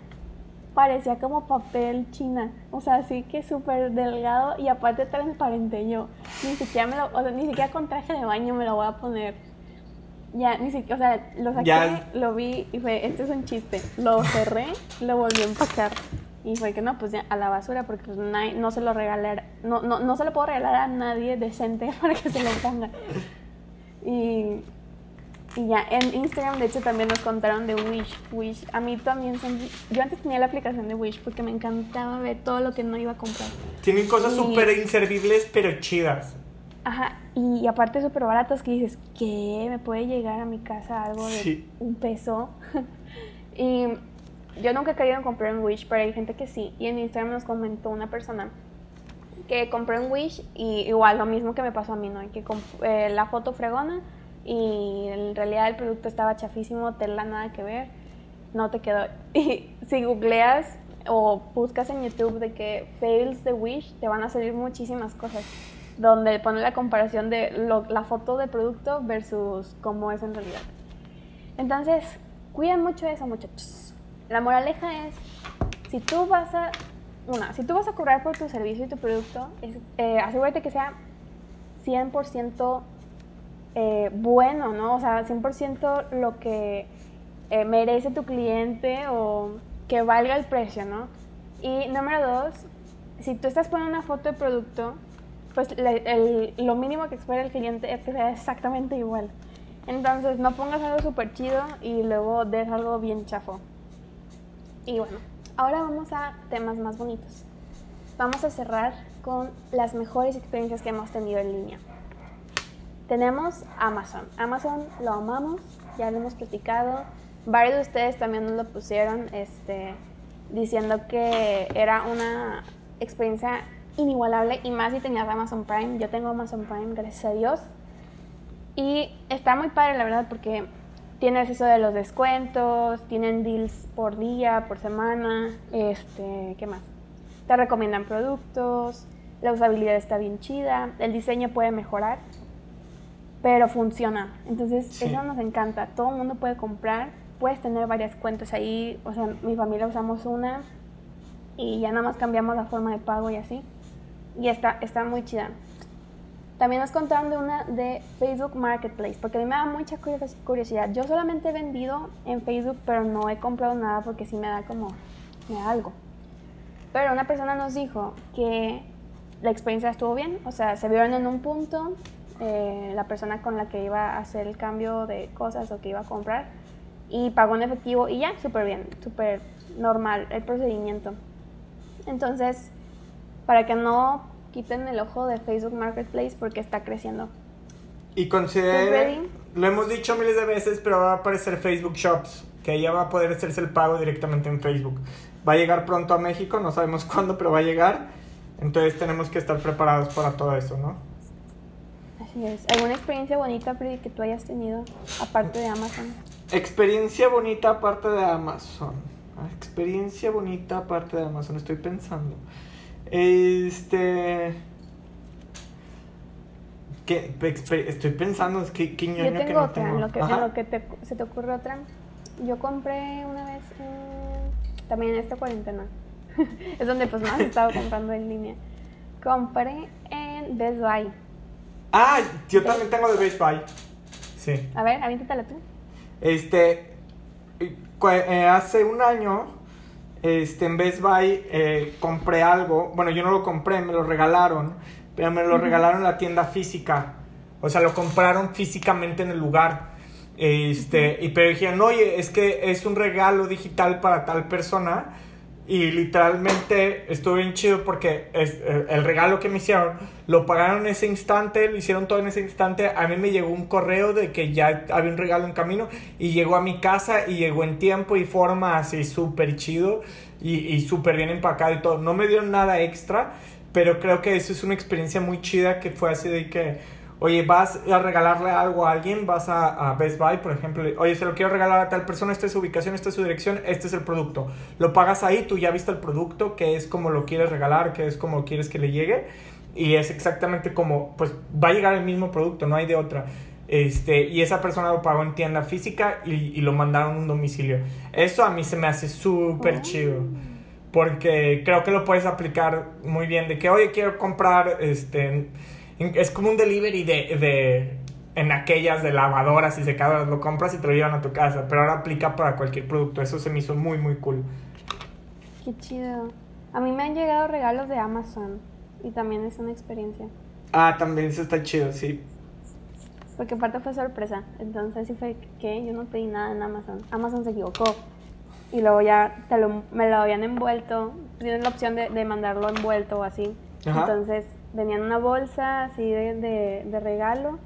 parecía como papel china, o sea, así que súper delgado y aparte transparente. Yo ni siquiera me lo, o sea, ni siquiera con traje de baño me lo voy a poner. Ya, ni siquiera, o sea, lo saqué, lo vi y fue, este es un chiste. Lo cerré, lo volví a empacar. Y fue que no, pues ya a la basura porque pues, no, se lo regalar, no, no, no se lo puedo regalar a nadie decente (laughs) para que se lo ponga. Y, y ya, en Instagram de hecho también nos contaron de Wish. Wish, a mí también son... Yo antes tenía la aplicación de Wish porque me encantaba ver todo lo que no iba a comprar. Tienen cosas súper inservibles pero chidas. Ajá, y, aparte súper baratas que dices, ¿qué? ¿Me puede llegar a mi casa algo de un peso? (laughs) y yo nunca he querido comprar en Wish, pero hay gente que sí. Y en Instagram nos comentó una persona que compró en Wish y igual lo mismo que me pasó a mí, ¿no? Que eh, la foto fregona y en realidad el producto estaba chafísimo, tela nada que ver, no te quedó. (laughs) Y si googleas o buscas en YouTube de que fails de Wish, te van a salir muchísimas cosas donde pone la comparación de la foto de producto versus cómo es en realidad. Entonces, cuiden mucho eso, muchachos. La moraleja es, si tú vas a, una, si tú vas a cobrar por tu servicio y tu producto, eh, asegúrate que sea 100% eh, bueno, ¿no? O sea, 100% lo que eh, merece tu cliente o que valga el precio, ¿no? Y número dos, si tú estás poniendo una foto de producto, pues lo mínimo que espera el cliente es que sea exactamente igual. Entonces, no pongas algo súper chido y luego des algo bien chafo. Y bueno, ahora vamos a temas más bonitos. Vamos a cerrar con las mejores experiencias que hemos tenido en línea. Tenemos Amazon. Amazon lo amamos, ya lo hemos platicado. Varios de ustedes también nos lo pusieron este, diciendo que era una experiencia inigualable y más si tenías Amazon Prime. Yo tengo Amazon Prime, gracias a Dios. Y está muy padre, la verdad, porque Tienes eso de los descuentos, tienen deals por día, por semana, este, ¿qué más? Te recomiendan productos, la usabilidad está bien chida, el diseño puede mejorar, pero funciona. Entonces, eso nos encanta. Todo el mundo puede comprar, puedes tener varias cuentas ahí, o sea, mi familia usamos una y ya nada más cambiamos la forma de pago y así. Y está, está muy chida. También nos contaron de una de Facebook Marketplace, porque a mí me da mucha curiosidad. Yo solamente he vendido en Facebook, pero no he comprado nada porque sí me da como, me da algo. Pero una persona nos dijo que la experiencia estuvo bien, o sea, se vieron en un punto, eh, la persona con la que iba a hacer el cambio de cosas o que iba a comprar, y pagó en efectivo y ya, súper bien, súper normal el procedimiento. Entonces, para que no quiten el ojo de Facebook Marketplace porque está creciendo. Y consideren, lo hemos dicho miles de veces, pero va a aparecer Facebook Shops, que ya va a poder hacerse el pago directamente en Facebook. Va a llegar pronto a México, no sabemos (laughs) cuándo, pero va a llegar. Entonces tenemos que estar preparados para todo eso, ¿no? Así es. ¿Alguna experiencia bonita, que tú hayas tenido aparte de Amazon? Experiencia bonita aparte de Amazon. Experiencia bonita aparte de Amazon, estoy pensando. Este. ¿Qué? Estoy pensando, es que qué Yo tengo que otra, tengo. lo que, lo que te, se te ocurre otra. Yo compré una vez también en esta cuarentena. (laughs) es donde pues más he estado comprando en línea. Compré en Best Buy. Ah, yo también tengo de Best Buy. Sí. A ver, avíntatela tú. Este. Eh, hace un año este, en Best Buy eh, compré algo, bueno, yo no lo compré, me lo regalaron, pero me lo regalaron en la tienda física. O sea, lo compraron físicamente en el lugar. Este, y pero dijeron, oye, es que es un regalo digital para tal persona y literalmente estuvo bien chido porque es, eh, el regalo que me hicieron lo pagaron en ese instante, lo hicieron todo en ese instante. A mí me llegó un correo de que ya había un regalo en camino y llegó a mi casa y llegó en tiempo y forma así súper chido y, y súper bien empacado y todo. No me dieron nada extra, pero creo que eso es una experiencia muy chida que fue así de que Oye, vas a regalarle algo a alguien, vas a, Best Buy, por ejemplo, oye, se lo quiero regalar a tal persona, esta es su ubicación, esta es su dirección, este es el producto. Lo pagas ahí, tú ya viste el producto, que es como lo quieres regalar, que es como quieres que le llegue, y es exactamente como, pues va a llegar el mismo producto, no hay de otra. Este, y esa persona lo pagó en tienda física y, lo mandaron a un domicilio. Eso a mí se me hace súper oh. chido. Porque creo que lo puedes aplicar muy bien. De que, oye, quiero comprar este es como un delivery de, de en aquellas de lavadoras y secadoras. Lo compras y te lo llevan a tu casa. Pero ahora aplica para cualquier producto. Eso se me hizo muy, muy cool. Qué chido. A mí me han llegado regalos de Amazon y también es una experiencia. Ah, también eso está chido, sí. Porque aparte fue sorpresa. Entonces sí fue que yo no pedí nada en Amazon. Amazon se equivocó. Y luego ya te lo, me lo habían envuelto. Tienes la opción de, de mandarlo envuelto o así. Entonces venía en una bolsa así de, de, regalo.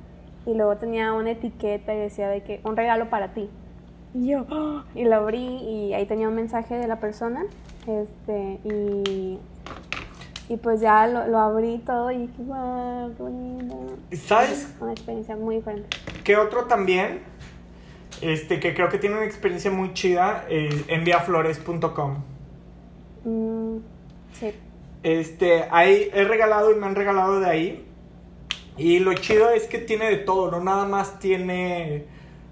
Y luego tenía una etiqueta y decía de que un regalo para ti. Y yo, y lo abrí y ahí tenía un mensaje de la persona. Este, y y pues ya lo, lo abrí todo y dije, wow, qué bonito. ¿Sabes? Una experiencia muy diferente. ¿Qué otro también? Este, que creo que tiene una experiencia muy chida, eh, enviaflores.com. Mm, sí. Este, ahí he regalado y me han regalado de ahí. Y lo chido es que tiene de todo, no nada más tiene,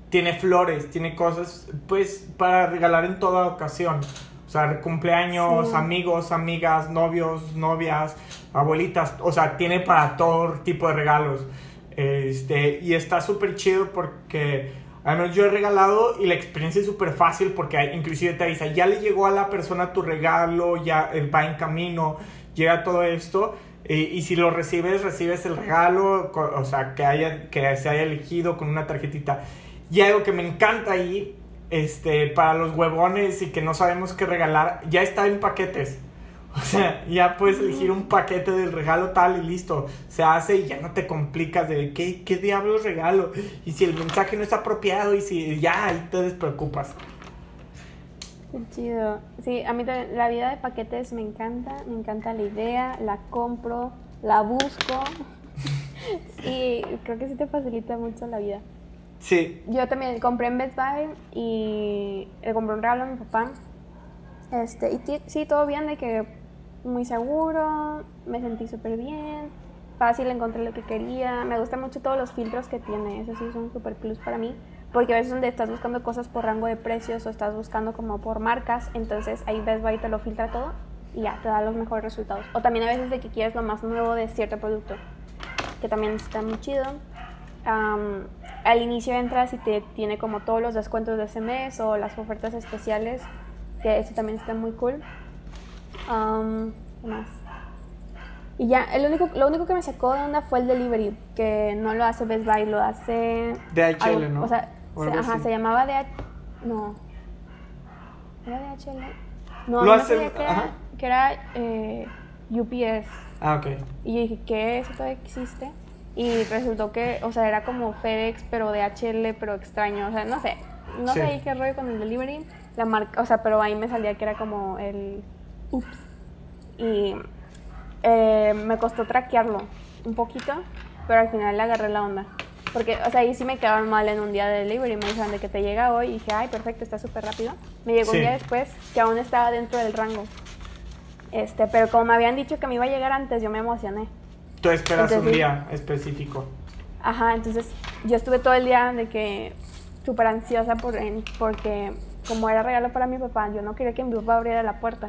tiene flores, tiene cosas, pues, para regalar en toda ocasión. O sea, cumpleaños, amigos, amigas, novios, novias, abuelitas. O sea, tiene para todo tipo de regalos. Este, y está súper chido porque al menos yo he regalado y la experiencia es súper fácil porque inclusive te avisa, ya le llegó a la persona tu regalo, ya eh, va en camino, llega todo esto. Y, si lo recibes, recibes el regalo, o sea, que, haya, que se haya elegido con una tarjetita. Y algo que me encanta ahí este, para los huevones y que no sabemos qué regalar, ya está en paquetes. (laughs) O sea, ya puedes elegir un paquete del regalo tal y listo. Se hace y ya no te complicas de qué, qué diablos regalo. Y si el mensaje no está apropiado y si ya ahí te despreocupas. Qué chido. Sí, a mí la vida de paquetes me encanta. Me encanta la idea, la compro, la busco. (laughs) y creo que sí te facilita mucho la vida. Sí. Yo también compré en Best Buy y le compré un regalo a mi papá. Este, y sí, todo bien, de que muy seguro, me sentí súper bien, fácil, encontré lo que quería. Me gustan mucho todos los filtros que tiene, eso sí es un super plus para mí. Porque a veces donde estás buscando cosas por rango de precios o estás buscando como por marcas, entonces ahí Best Buy te lo filtra todo y ya te da los mejores resultados. O también a veces de que quieres lo más nuevo de cierto producto, que también está muy chido al inicio entras y te tiene como todos los descuentos de ese mes o las ofertas especiales, que eso también está muy cool. ¿Qué más? Y ya, el único, lo único que me sacó de onda fue el delivery, que no lo hace Best Buy, lo hace... DHL, ¿no? O sea, se, ajá, se llamaba DHL... No. ¿Era DHL? No, lo no hace, que era, que era eh, UPS. Ah, ok. Y yo dije, ¿qué? ¿Eso todavía existe? Y resultó que, o sea, era como FedEx, pero de HL, pero extraño. O sea, no sé. No sé ahí qué rollo con el delivery. La marca, o sea, pero ahí me salía que era como el. Ups. Y eh, me costó traquearlo un poquito, pero al final le agarré la onda. Porque, o sea, ahí sí me quedaron mal en un día de delivery. Me dijeron de que te llega hoy. Y dije, ay, perfecto, está súper rápido. Me llegó un día después que aún estaba dentro del rango. Este, pero como me habían dicho que me iba a llegar antes, yo me emocioné. Tú esperas un día específico. Ajá, entonces yo estuve todo el día de que súper ansiosa por, porque como era regalo para mi papá, yo no quería que mi papá abriera la puerta.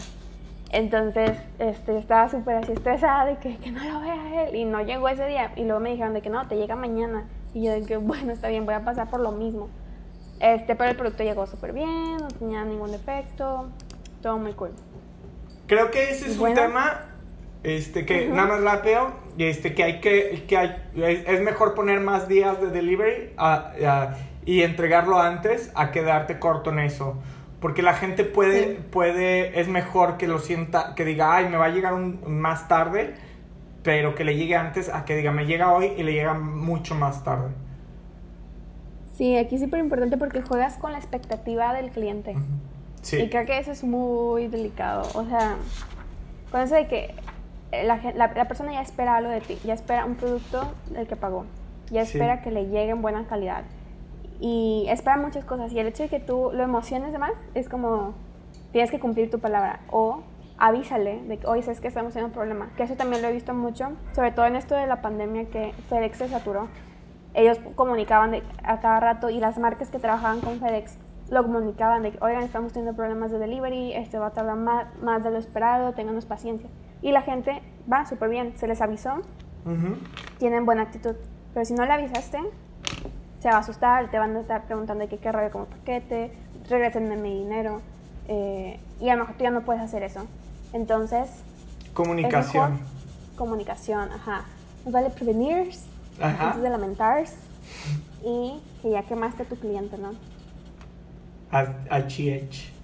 Entonces, este, estaba súper así estresada de que, que, no lo vea él. Y no llegó ese día. Y luego me dijeron de que no, te llega mañana. Y yo de que, bueno, está bien, voy a pasar por lo mismo. Este, pero el producto llegó súper bien, no tenía ningún defecto. Todo muy cool. Creo que ese es un tema este, que nada más rápido, este, que hay que, que hay, es mejor poner más días de delivery y entregarlo antes a quedarte corto en eso. Porque la gente puede, puede, es mejor que lo sienta, que diga, ay, me va a llegar un, más tarde, pero que le llegue antes a que diga, me llega hoy y le llega mucho más tarde. Sí, aquí es súper importante porque juegas con la expectativa del cliente. Sí. Y creo que eso es muy delicado. O sea, con eso de que la, la, persona ya espera algo de ti, ya espera un producto del que pagó, ya espera que le llegue en buena calidad y espera muchas cosas y el hecho de que tú lo emociones de más es como tienes que cumplir tu palabra o avísale de que hoy sabes que estamos teniendo un problema, que eso también lo he visto mucho, sobre todo en esto de la pandemia que FedEx se saturó. Ellos comunicaban de, a cada rato y las marcas que trabajaban con FedEx lo comunicaban de que, oigan, estamos teniendo problemas de delivery, este va a tardar más, más de lo esperado, ténganos paciencia. Y la gente va súper bien, se les avisó, tienen buena actitud. Pero si no le avisaste, se va a asustar, te van a estar preguntando qué qué rollo como paquete, regresenme mi dinero. eh, y a lo mejor tú ya no puedes hacer eso. Entonces... Comunicación. comunicación, ajá. Nos vale prevenir antes de lamentar y que ya quemaste a tu cliente, ¿no? GH.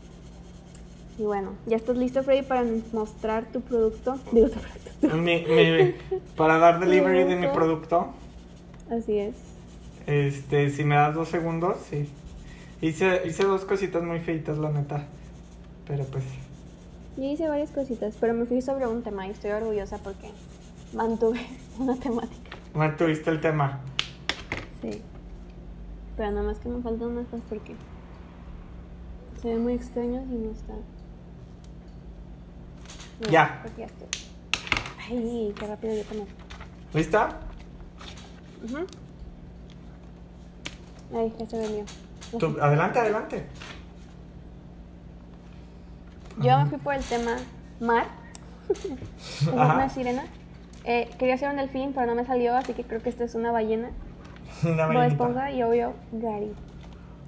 Y bueno, ¿ya estás listo, Freddy, para mostrar tu producto? (laughs) Digo, tu producto. Mi, mi, para dar delivery de mi producto. Así es. Este, si me das dos segundos, sí. Hice, hice dos cositas muy feitas, la neta. Pero pues. Yo hice varias cositas, pero me fui sobre un tema y estoy orgullosa porque mantuve (laughs) una temática. Mantuviste el tema. Sí. Pero nada más que me faltan unas cosas porque se ven muy extraños y no están. ya. Ay, qué rápido yo también. ¿Lista? Uh Ahí, ya se venía. adelante, adelante. Yo me fui por el tema mar. (laughs) una sirena. Eh, quería hacer un delfín, pero no me salió, así que creo que esta es una ballena. (laughs) Una Bob Esponja y obvio Gary.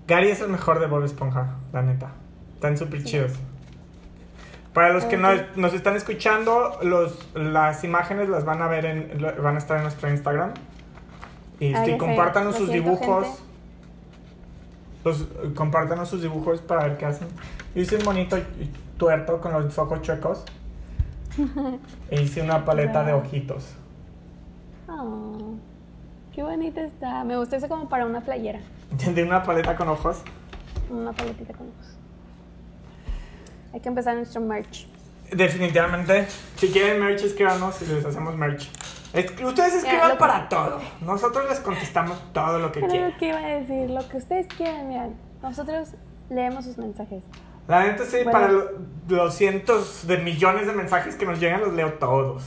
Gary es el mejor de Bob Esponja, la neta. Están súper chidos. Para los que no, nos están escuchando, los, las imágenes las van a ver en, van a estar en nuestro Instagram. Y ah, compartan sus dibujos. Los, compártanos sus dibujos para ver qué hacen. Hice un monito tuerto con los ojos chuecos. e hice una paleta de ojitos. Oh, qué bonita está. Me gusta eso como para una playera. (laughs) ¿De una paleta con ojos? Una paletita con ojos. Hay que empezar nuestro merch. Definitivamente. Si quieren merch, escríbanos y les hacemos merch. ustedes escriban para todo. Nosotros les contestamos todo lo que quieran. lo que iba a decir. Lo que ustedes quieran, miren. Nosotros leemos sus mensajes. La neta sí, para los cientos de millones de mensajes que nos llegan, los leo todos.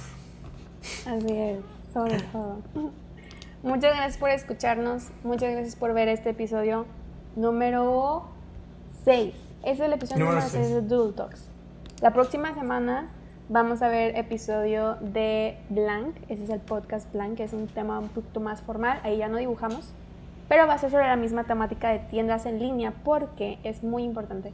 Así es, sobre todo. Muchas gracias por escucharnos. Muchas gracias por ver este episodio número 6. Es el episodio número 6 de Dual Talks. La próxima semana vamos a ver episodio de Blank. Ese es el podcast Blank, que es un tema un poquito más formal. Ahí ya no dibujamos. Pero va a ser sobre la misma temática de tiendas en línea porque es muy importante.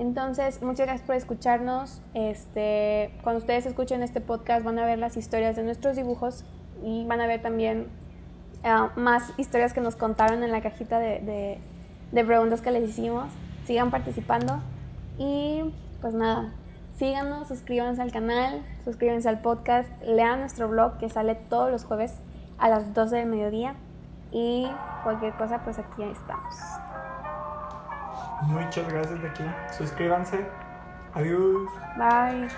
Entonces, muchas gracias por escucharnos. Este, cuando ustedes escuchen este podcast van a ver las historias de nuestros dibujos y van a ver también ah, más historias que nos contaron en la cajita de, de preguntas que les hicimos. Sigan participando y pues nada, síganos, suscríbanse al canal, suscríbanse al podcast, lean nuestro blog que sale todos los jueves a las 12 del mediodía y cualquier cosa pues aquí estamos. Muchas gracias de aquí. Suscríbanse. Adiós. Bye.